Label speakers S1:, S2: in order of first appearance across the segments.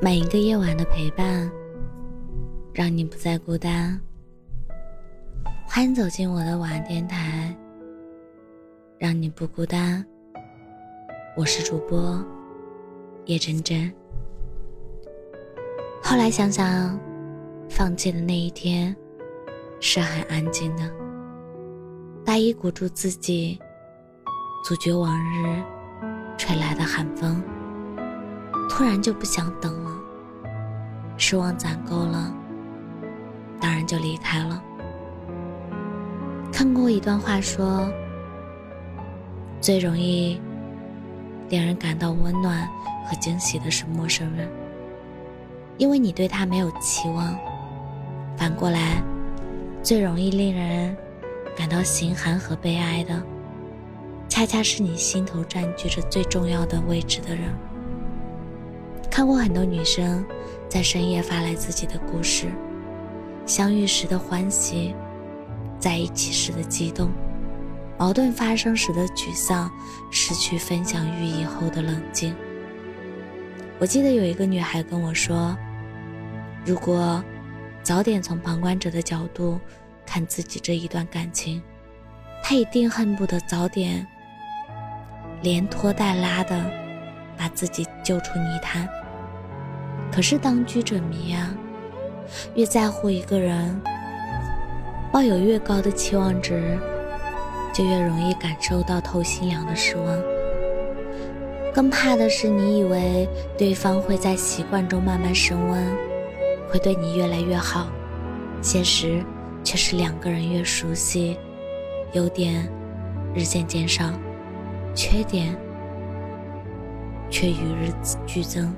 S1: 每一个夜晚的陪伴，让你不再孤单。欢迎走进我的晚安电台，让你不孤单。我是主播叶真真。后来想想，放弃的那一天是很安静的。大衣鼓住自己，阻绝往日吹来的寒风。突然就不想等了，失望攒够了，当然就离开了。看过一段话说，最容易令人感到温暖和惊喜的是陌生人，因为你对他没有期望；反过来，最容易令人感到心寒和悲哀的，恰恰是你心头占据着最重要的位置的人。看过很多女生在深夜发来自己的故事，相遇时的欢喜，在一起时的激动，矛盾发生时的沮丧，失去分享欲以后的冷静。我记得有一个女孩跟我说，如果早点从旁观者的角度看自己这一段感情，她一定恨不得早点连拖带拉的把自己救出泥潭。可是当局者迷呀，越在乎一个人，抱有越高的期望值，就越容易感受到透心凉的失望。更怕的是，你以为对方会在习惯中慢慢升温，会对你越来越好，现实却是两个人越熟悉，优点日渐减少，缺点却与日俱增。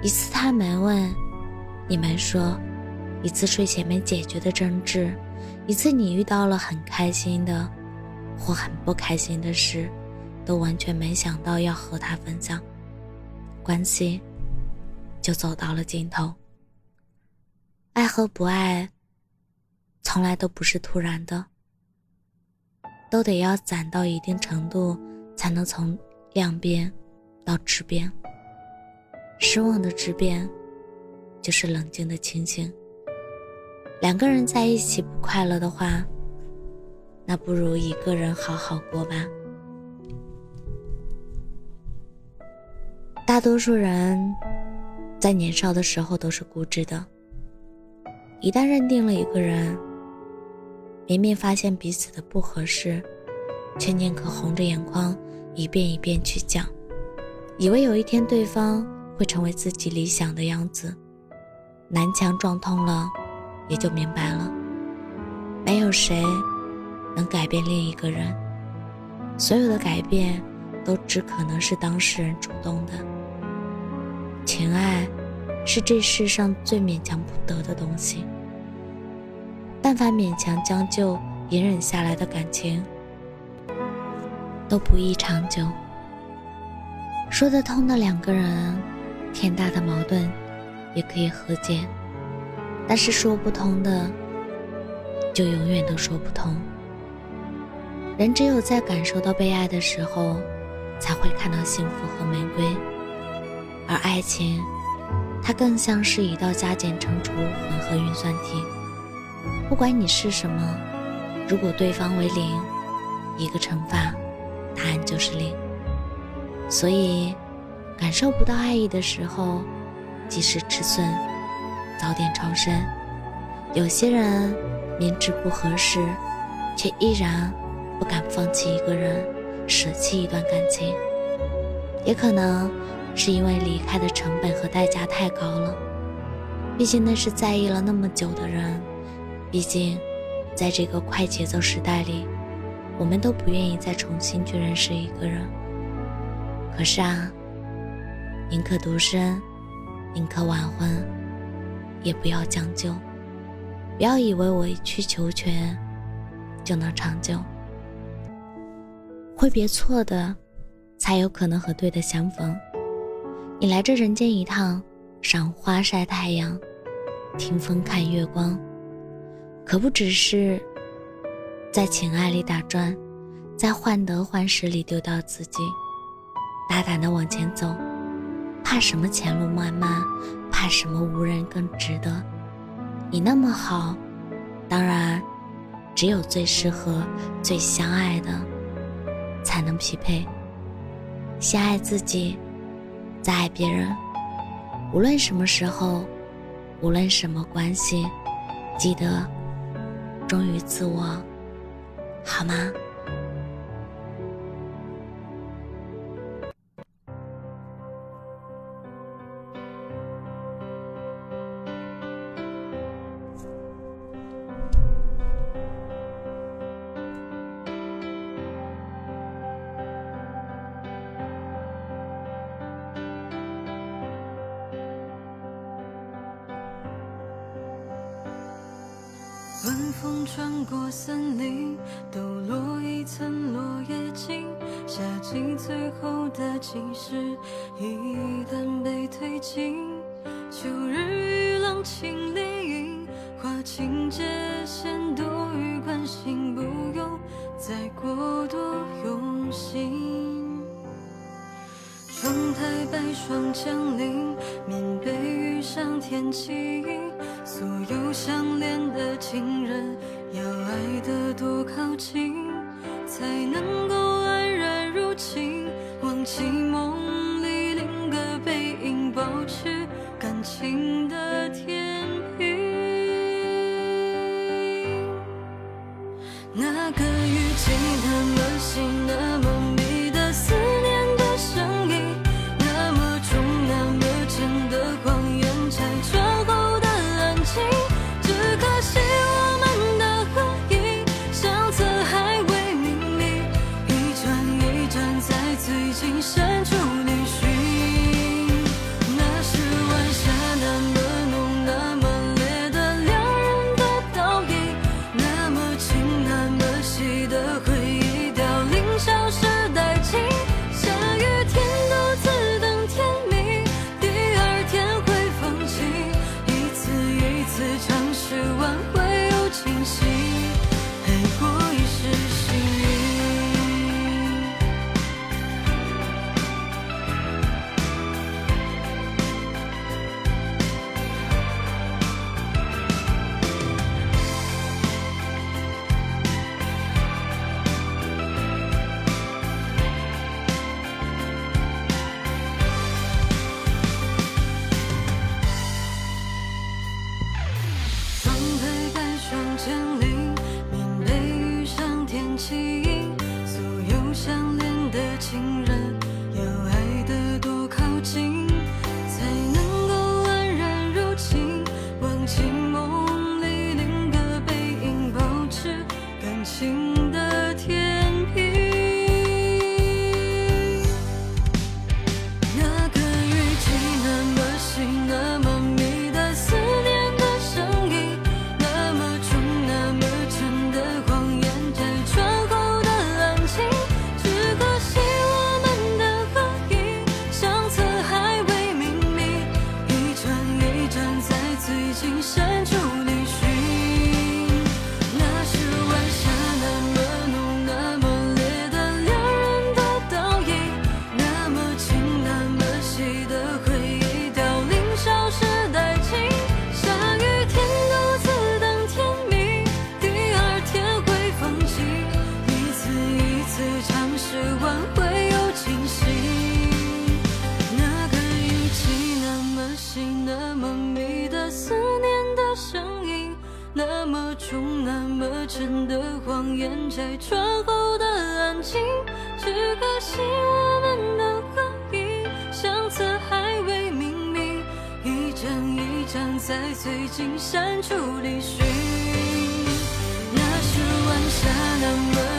S1: 一次他们问，你们说，一次睡前没解决的争执，一次你遇到了很开心的，或很不开心的事，都完全没想到要和他分享，关系就走到了尽头。爱和不爱，从来都不是突然的，都得要攒到一定程度，才能从量变到质变。失望的质变，就是冷静的清醒。两个人在一起不快乐的话，那不如一个人好好过吧。大多数人在年少的时候都是固执的，一旦认定了一个人，明明发现彼此的不合适，却宁可红着眼眶一遍一遍去讲，以为有一天对方。会成为自己理想的样子，南墙撞通了，也就明白了，没有谁能改变另一个人，所有的改变都只可能是当事人主动的。情爱是这世上最勉强不得的东西，但凡勉强将就、隐忍下来的感情，都不易长久。说得通的两个人。天大的矛盾，也可以和解，但是说不通的，就永远都说不通。人只有在感受到被爱的时候，才会看到幸福和玫瑰。而爱情，它更像是一道加减乘除混合运算题。不管你是什么，如果对方为零，一个乘法，答案就是零。所以。感受不到爱意的时候，及时止损，早点超生。有些人明知不合适，却依然不敢放弃一个人，舍弃一段感情，也可能是因为离开的成本和代价太高了。毕竟那是在意了那么久的人，毕竟在这个快节奏时代里，我们都不愿意再重新去认识一个人。可是啊。宁可独身，宁可晚婚，也不要将就。不要以为委曲求全就能长久。会别错的，才有可能和对的相逢。你来这人间一趟，赏花晒太阳，听风看月光，可不只是在情爱里打转，在患得患失里丢掉自己，大胆的往前走。怕什么前路漫漫，怕什么无人更值得？你那么好，当然，只有最适合、最相爱的才能匹配。先爱自己，再爱别人。无论什么时候，无论什么关系，记得忠于自我，好吗？
S2: 晚风穿过森林，抖落一层落叶尽。夏季最后的晴时，一旦被推进，秋日雨浪清涟漪，划清界限，多余关心，不用再过多用心。窗台白霜降临，棉被遇上天气。所有相恋的情人，要爱得多靠近，才能够时晚会有惊喜。那个语气那么细，那么密的思念的声音，那么重，那么沉的谎言，拆穿后的安静。只可惜我们的合影，相册还未明名，一张一张在最近删除离寻。那是晚霞那么。